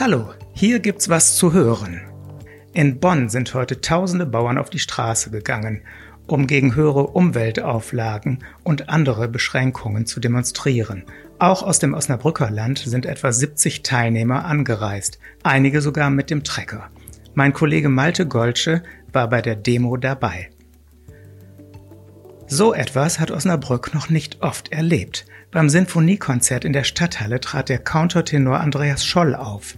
Hallo, hier gibt's was zu hören. In Bonn sind heute tausende Bauern auf die Straße gegangen, um gegen höhere Umweltauflagen und andere Beschränkungen zu demonstrieren. Auch aus dem Osnabrücker Land sind etwa 70 Teilnehmer angereist, einige sogar mit dem Trecker. Mein Kollege Malte Golsche war bei der Demo dabei. So etwas hat Osnabrück noch nicht oft erlebt. Beim Sinfoniekonzert in der Stadthalle trat der Countertenor Andreas Scholl auf.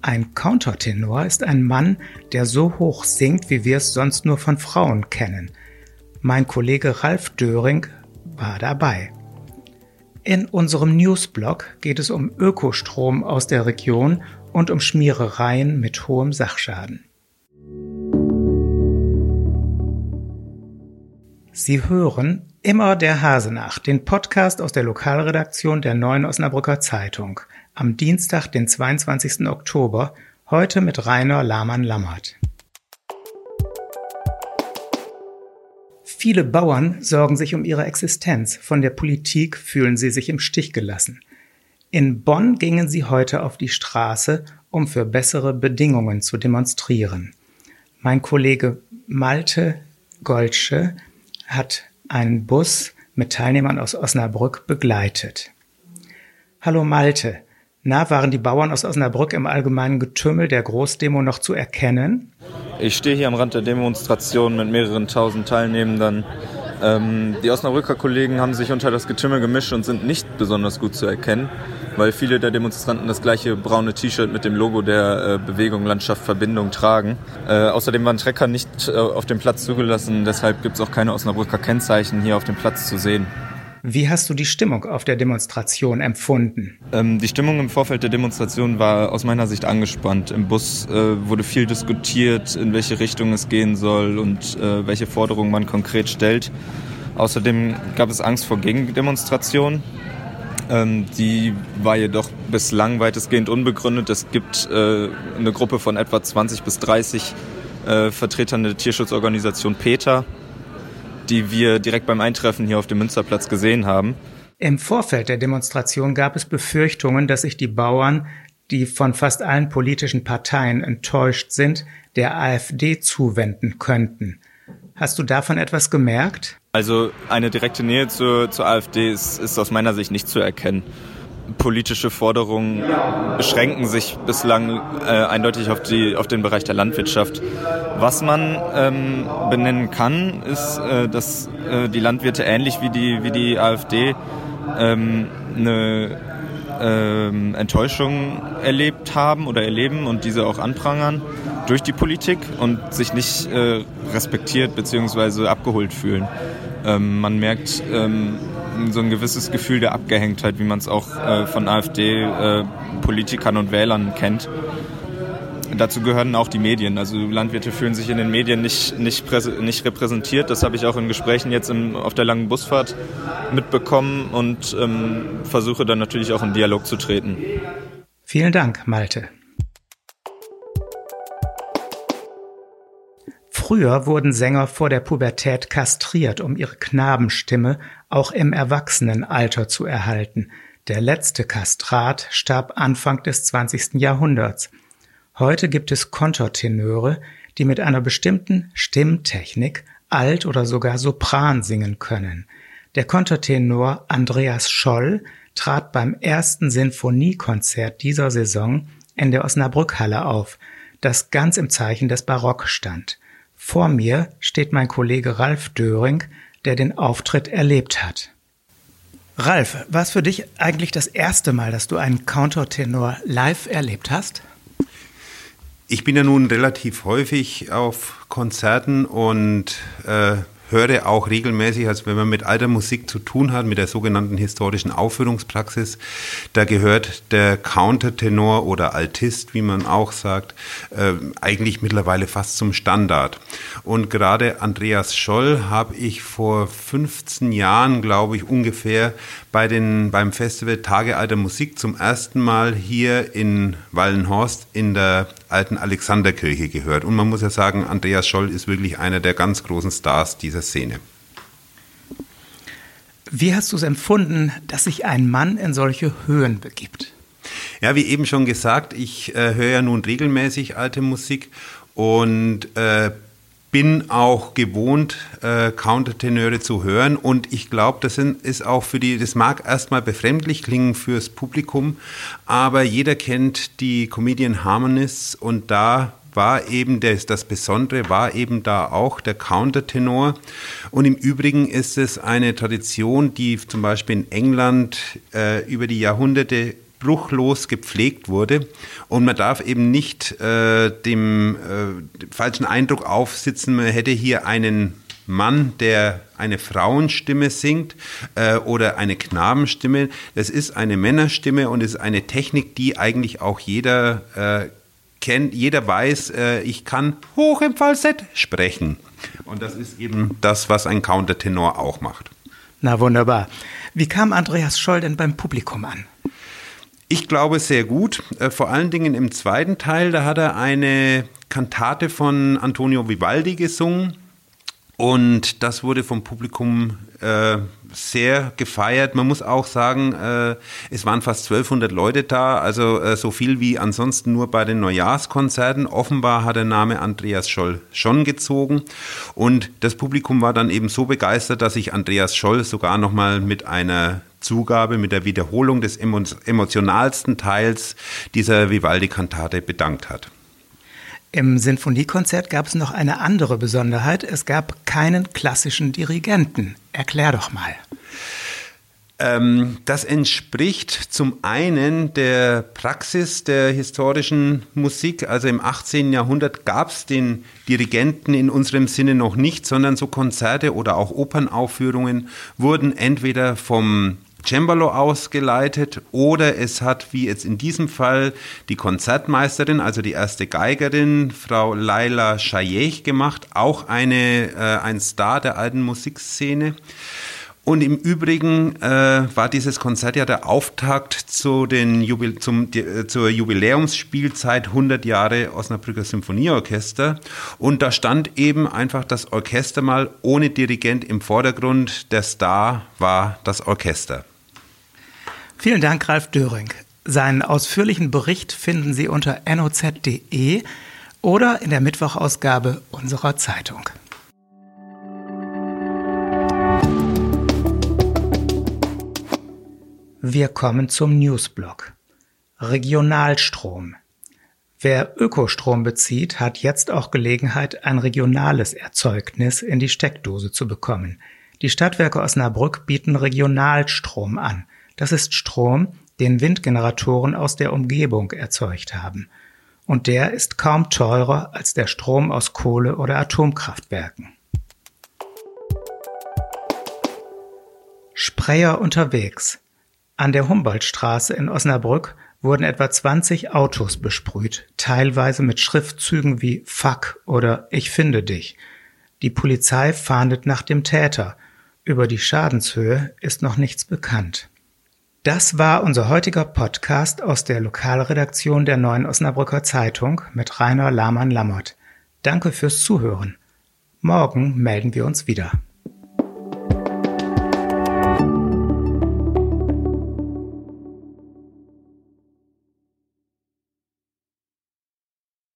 Ein Countertenor ist ein Mann, der so hoch singt, wie wir es sonst nur von Frauen kennen. Mein Kollege Ralf Döring war dabei. In unserem Newsblog geht es um Ökostrom aus der Region und um Schmierereien mit hohem Sachschaden. Sie hören immer der Hase nach, den Podcast aus der Lokalredaktion der Neuen Osnabrücker Zeitung. Am Dienstag, den 22. Oktober, heute mit Rainer Lahmann-Lammert. Viele Bauern sorgen sich um ihre Existenz, von der Politik fühlen sie sich im Stich gelassen. In Bonn gingen sie heute auf die Straße, um für bessere Bedingungen zu demonstrieren. Mein Kollege Malte Golsche hat einen Bus mit Teilnehmern aus Osnabrück begleitet. Hallo Malte, na, waren die Bauern aus Osnabrück im allgemeinen Getümmel der Großdemo noch zu erkennen? Ich stehe hier am Rand der Demonstration mit mehreren tausend Teilnehmenden. Ähm, die Osnabrücker Kollegen haben sich unter das Getümmel gemischt und sind nicht besonders gut zu erkennen weil viele der Demonstranten das gleiche braune T-Shirt mit dem Logo der äh, Bewegung Landschaft Verbindung tragen. Äh, außerdem waren Trecker nicht äh, auf dem Platz zugelassen, deshalb gibt es auch keine Osnabrücker Kennzeichen hier auf dem Platz zu sehen. Wie hast du die Stimmung auf der Demonstration empfunden? Ähm, die Stimmung im Vorfeld der Demonstration war aus meiner Sicht angespannt. Im Bus äh, wurde viel diskutiert, in welche Richtung es gehen soll und äh, welche Forderungen man konkret stellt. Außerdem gab es Angst vor Gegendemonstrationen. Ähm, die war jedoch bislang weitestgehend unbegründet. Es gibt äh, eine Gruppe von etwa 20 bis 30 äh, Vertretern der Tierschutzorganisation PETA, die wir direkt beim Eintreffen hier auf dem Münsterplatz gesehen haben. Im Vorfeld der Demonstration gab es Befürchtungen, dass sich die Bauern, die von fast allen politischen Parteien enttäuscht sind, der AfD zuwenden könnten. Hast du davon etwas gemerkt? Also eine direkte Nähe zur, zur AfD ist, ist aus meiner Sicht nicht zu erkennen. Politische Forderungen beschränken sich bislang äh, eindeutig auf, die, auf den Bereich der Landwirtschaft. Was man ähm, benennen kann, ist, äh, dass äh, die Landwirte ähnlich wie die, wie die AfD ähm, eine ähm, Enttäuschung erlebt haben oder erleben und diese auch anprangern durch die Politik und sich nicht äh, respektiert bzw. abgeholt fühlen. Ähm, man merkt ähm, so ein gewisses Gefühl der Abgehängtheit, wie man es auch äh, von AfD-Politikern äh, und Wählern kennt. Dazu gehören auch die Medien. Also Landwirte fühlen sich in den Medien nicht, nicht, nicht repräsentiert. Das habe ich auch in Gesprächen jetzt im, auf der langen Busfahrt mitbekommen und ähm, versuche dann natürlich auch in Dialog zu treten. Vielen Dank, Malte. Früher wurden Sänger vor der Pubertät kastriert, um ihre Knabenstimme auch im Erwachsenenalter zu erhalten. Der letzte Kastrat starb Anfang des 20. Jahrhunderts. Heute gibt es Kontertenöre, die mit einer bestimmten Stimmtechnik Alt- oder sogar Sopran singen können. Der Kontertenor Andreas Scholl trat beim ersten Sinfoniekonzert dieser Saison in der Osnabrückhalle auf, das ganz im Zeichen des Barock stand. Vor mir steht mein Kollege Ralf Döring, der den Auftritt erlebt hat. Ralf, war es für dich eigentlich das erste Mal, dass du einen Countertenor live erlebt hast? Ich bin ja nun relativ häufig auf Konzerten und äh, höre auch regelmäßig, also wenn man mit alter Musik zu tun hat, mit der sogenannten historischen Aufführungspraxis, da gehört der Countertenor oder Altist, wie man auch sagt, äh, eigentlich mittlerweile fast zum Standard. Und gerade Andreas Scholl habe ich vor 15 Jahren, glaube ich, ungefähr bei den, beim Festival Tage alter Musik zum ersten Mal hier in Wallenhorst in der alten Alexanderkirche gehört. Und man muss ja sagen, Andreas Scholl ist wirklich einer der ganz großen Stars dieser Szene. Wie hast du es empfunden, dass sich ein Mann in solche Höhen begibt? Ja, wie eben schon gesagt, ich äh, höre ja nun regelmäßig alte Musik und äh, bin auch gewohnt, äh, Countertenöre zu hören und ich glaube, das sind, ist auch für die, das mag erstmal befremdlich klingen fürs Publikum, aber jeder kennt die Comedian Harmonists und da war eben das, das Besondere, war eben da auch der Countertenor. Und im Übrigen ist es eine Tradition, die zum Beispiel in England äh, über die Jahrhunderte bruchlos gepflegt wurde. Und man darf eben nicht äh, dem, äh, dem falschen Eindruck aufsitzen, man hätte hier einen Mann, der eine Frauenstimme singt äh, oder eine Knabenstimme. Das ist eine Männerstimme und ist eine Technik, die eigentlich auch jeder äh, kennt. Jeder weiß, äh, ich kann hoch im Falsett sprechen. Und das ist eben das, was ein Countertenor auch macht. Na wunderbar. Wie kam Andreas Scholl denn beim Publikum an? Ich glaube sehr gut. Äh, vor allen Dingen im zweiten Teil, da hat er eine Kantate von Antonio Vivaldi gesungen. Und das wurde vom Publikum äh, sehr gefeiert. Man muss auch sagen, äh, es waren fast 1200 Leute da, also äh, so viel wie ansonsten nur bei den Neujahrskonzerten. Offenbar hat der Name Andreas Scholl schon gezogen. Und das Publikum war dann eben so begeistert, dass sich Andreas Scholl sogar nochmal mit einer Zugabe, mit der Wiederholung des emotionalsten Teils dieser Vivaldi-Kantate bedankt hat. Im Sinfoniekonzert gab es noch eine andere Besonderheit. Es gab keinen klassischen Dirigenten. Erklär doch mal. Ähm, das entspricht zum einen der Praxis der historischen Musik. Also im 18. Jahrhundert gab es den Dirigenten in unserem Sinne noch nicht, sondern so Konzerte oder auch Opernaufführungen wurden entweder vom Cembalo ausgeleitet oder es hat, wie jetzt in diesem Fall, die Konzertmeisterin, also die erste Geigerin, Frau Laila Shayech gemacht, auch eine, äh, ein Star der alten Musikszene. Und im Übrigen äh, war dieses Konzert ja der Auftakt zu den Jubil zum, die, äh, zur Jubiläumsspielzeit 100 Jahre Osnabrücker Symphonieorchester. Und da stand eben einfach das Orchester mal ohne Dirigent im Vordergrund. Der Star war das Orchester. Vielen Dank, Ralf Döring. Seinen ausführlichen Bericht finden Sie unter noz.de oder in der Mittwochausgabe unserer Zeitung. Wir kommen zum Newsblock. Regionalstrom. Wer Ökostrom bezieht, hat jetzt auch Gelegenheit, ein regionales Erzeugnis in die Steckdose zu bekommen. Die Stadtwerke Osnabrück bieten Regionalstrom an. Das ist Strom, den Windgeneratoren aus der Umgebung erzeugt haben. Und der ist kaum teurer als der Strom aus Kohle- oder Atomkraftwerken. Sprayer unterwegs. An der Humboldtstraße in Osnabrück wurden etwa 20 Autos besprüht, teilweise mit Schriftzügen wie Fuck oder Ich finde dich. Die Polizei fahndet nach dem Täter. Über die Schadenshöhe ist noch nichts bekannt. Das war unser heutiger Podcast aus der Lokalredaktion der Neuen Osnabrücker Zeitung mit Rainer Lahmann-Lammert. Danke fürs Zuhören. Morgen melden wir uns wieder.